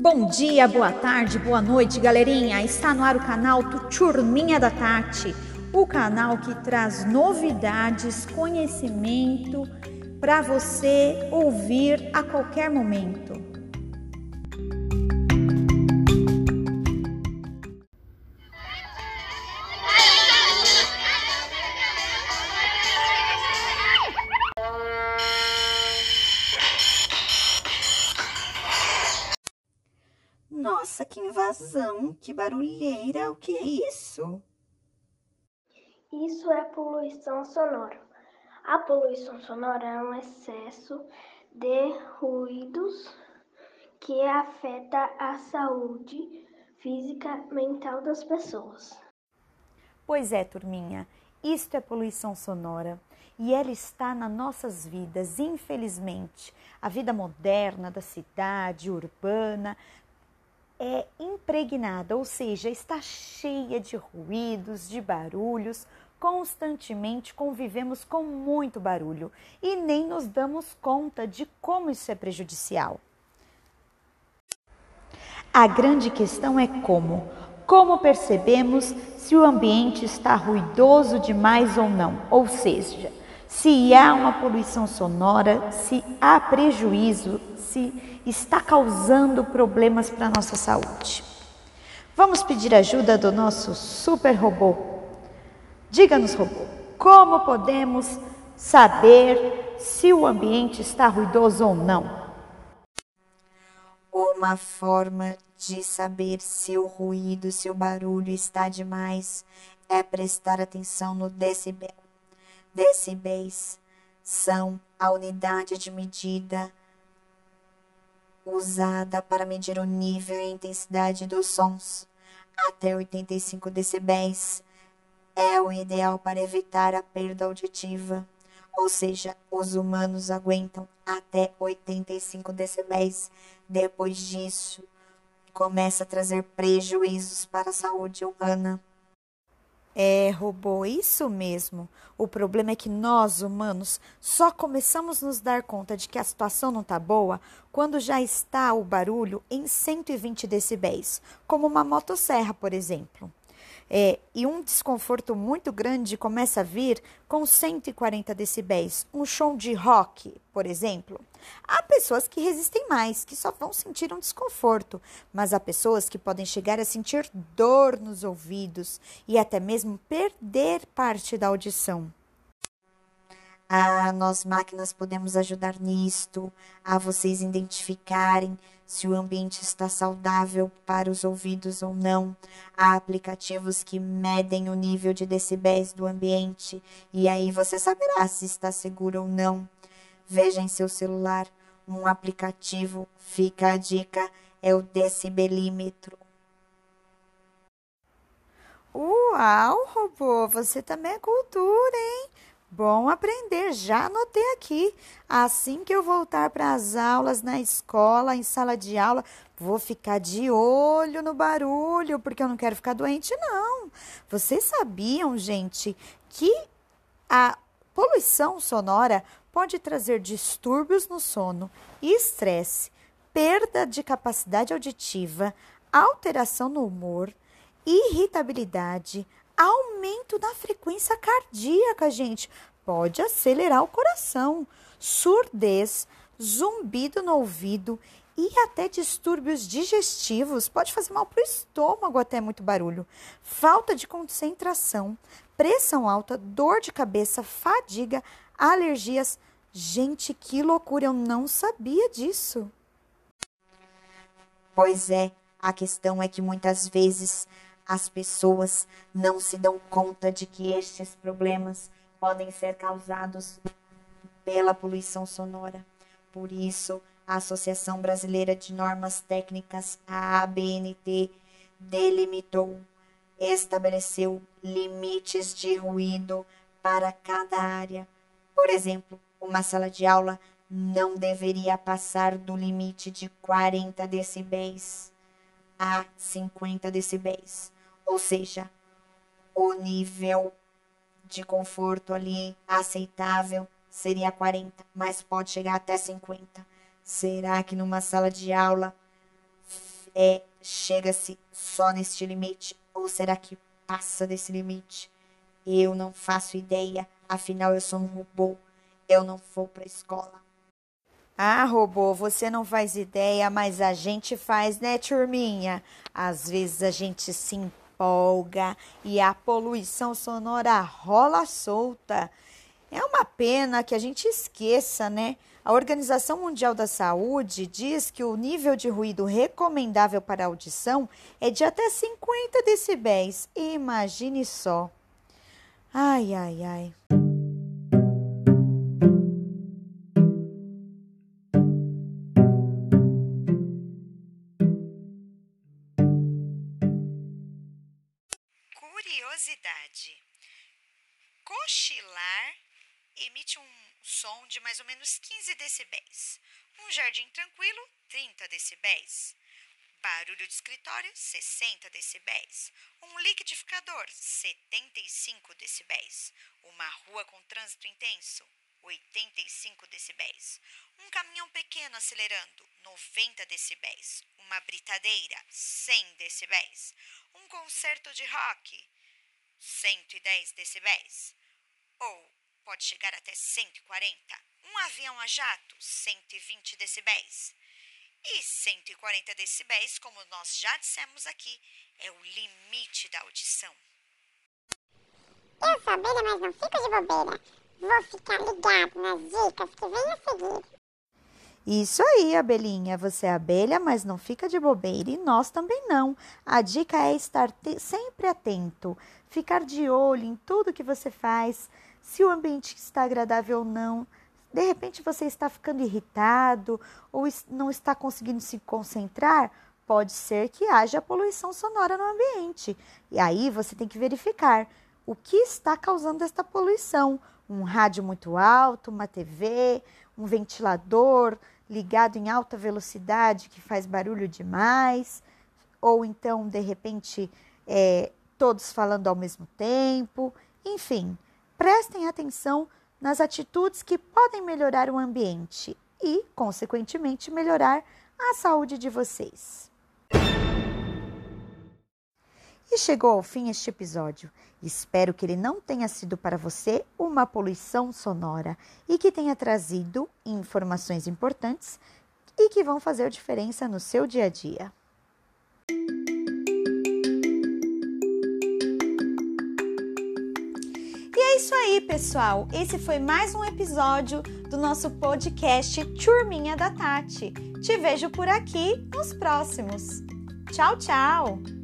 Bom dia, boa tarde, boa noite, galerinha. Está no ar o canal Turminha da Tati, o canal que traz novidades, conhecimento para você ouvir a qualquer momento. Nossa, que invasão, que barulheira, o que é isso? Isso é poluição sonora. A poluição sonora é um excesso de ruídos que afeta a saúde física e mental das pessoas. Pois é, turminha, isto é poluição sonora e ela está nas nossas vidas, infelizmente. A vida moderna da cidade, urbana, é impregnada, ou seja, está cheia de ruídos, de barulhos. Constantemente convivemos com muito barulho e nem nos damos conta de como isso é prejudicial. A grande questão é como. Como percebemos se o ambiente está ruidoso demais ou não? Ou seja, se há uma poluição sonora, se há prejuízo, se está causando problemas para a nossa saúde. Vamos pedir ajuda do nosso super robô. Diga-nos, robô, como podemos saber se o ambiente está ruidoso ou não? Uma forma de saber se o ruído, se o barulho está demais é prestar atenção no decibel. Decibéis são a unidade de medida usada para medir o nível e a intensidade dos sons. Até 85 decibéis é o ideal para evitar a perda auditiva. Ou seja, os humanos aguentam até 85 decibéis. Depois disso, começa a trazer prejuízos para a saúde humana. É, robô, isso mesmo. O problema é que nós, humanos, só começamos a nos dar conta de que a situação não está boa quando já está o barulho em 120 decibéis, como uma motosserra, por exemplo. É, e um desconforto muito grande começa a vir com 140 decibéis. Um show de rock, por exemplo. Há pessoas que resistem mais, que só vão sentir um desconforto, mas há pessoas que podem chegar a sentir dor nos ouvidos e até mesmo perder parte da audição. Ah, nós máquinas podemos ajudar nisto, a vocês identificarem se o ambiente está saudável para os ouvidos ou não. Há aplicativos que medem o nível de decibéis do ambiente e aí você saberá se está seguro ou não. Veja em seu celular um aplicativo, fica a dica, é o decibelímetro. Uau, robô, você também é cultura, hein? Bom aprender, já anotei aqui. Assim que eu voltar para as aulas na escola, em sala de aula, vou ficar de olho no barulho, porque eu não quero ficar doente, não. Vocês sabiam, gente, que a poluição sonora pode trazer distúrbios no sono, estresse, perda de capacidade auditiva, alteração no humor, irritabilidade, aumento da frequência cardíaca, gente. Pode acelerar o coração, surdez, zumbido no ouvido e até distúrbios digestivos. Pode fazer mal para o estômago, até muito barulho. Falta de concentração, pressão alta, dor de cabeça, fadiga, alergias. Gente, que loucura! Eu não sabia disso. Pois é, a questão é que muitas vezes as pessoas não se dão conta de que estes problemas podem ser causados pela poluição sonora. Por isso, a Associação Brasileira de Normas Técnicas, a ABNT, delimitou, estabeleceu limites de ruído para cada área. Por exemplo, uma sala de aula não deveria passar do limite de 40 decibéis a 50 decibéis ou seja, o nível de conforto ali aceitável seria 40, mas pode chegar até 50. Será que numa sala de aula É, chega-se só neste limite? Ou será que passa desse limite? Eu não faço ideia, afinal eu sou um robô. Eu não vou para a escola. Ah, robô, você não faz ideia, mas a gente faz, né, turminha? Às vezes a gente se empolga e a poluição sonora rola solta. É uma pena que a gente esqueça, né? A Organização Mundial da Saúde diz que o nível de ruído recomendável para audição é de até 50 decibéis. Imagine só. Ai, ai, ai. Curiosidade: cochilar emite um som de mais ou menos 15 decibéis. Um jardim tranquilo, 30 decibéis. Barulho de escritório, 60 decibéis. Um liquidificador, 75 decibéis. Uma rua com trânsito intenso, 85 decibéis. Um caminhão pequeno acelerando, 90 decibéis. Uma britadeira, 100 decibéis. Um concerto de rock, 110 decibéis. Ou pode chegar até 140. Um avião a jato, 120 decibéis. E 140 decibéis, como nós já dissemos aqui, é o limite da audição. Eu sou abelha, mas não fico de bobeira. Vou ficar ligado nas dicas que vem a seguir. Isso aí, abelhinha. Você é abelha, mas não fica de bobeira e nós também não. A dica é estar sempre atento, ficar de olho em tudo que você faz, se o ambiente está agradável ou não. De repente você está ficando irritado ou não está conseguindo se concentrar, pode ser que haja poluição sonora no ambiente. E aí você tem que verificar o que está causando esta poluição. Um rádio muito alto, uma TV, um ventilador ligado em alta velocidade que faz barulho demais, ou então, de repente, é, todos falando ao mesmo tempo. Enfim, prestem atenção nas atitudes que podem melhorar o ambiente e, consequentemente, melhorar a saúde de vocês. E chegou ao fim este episódio. Espero que ele não tenha sido para você uma poluição sonora e que tenha trazido informações importantes e que vão fazer diferença no seu dia a dia. isso aí, pessoal. Esse foi mais um episódio do nosso podcast Turminha da Tati. Te vejo por aqui nos próximos. Tchau, tchau!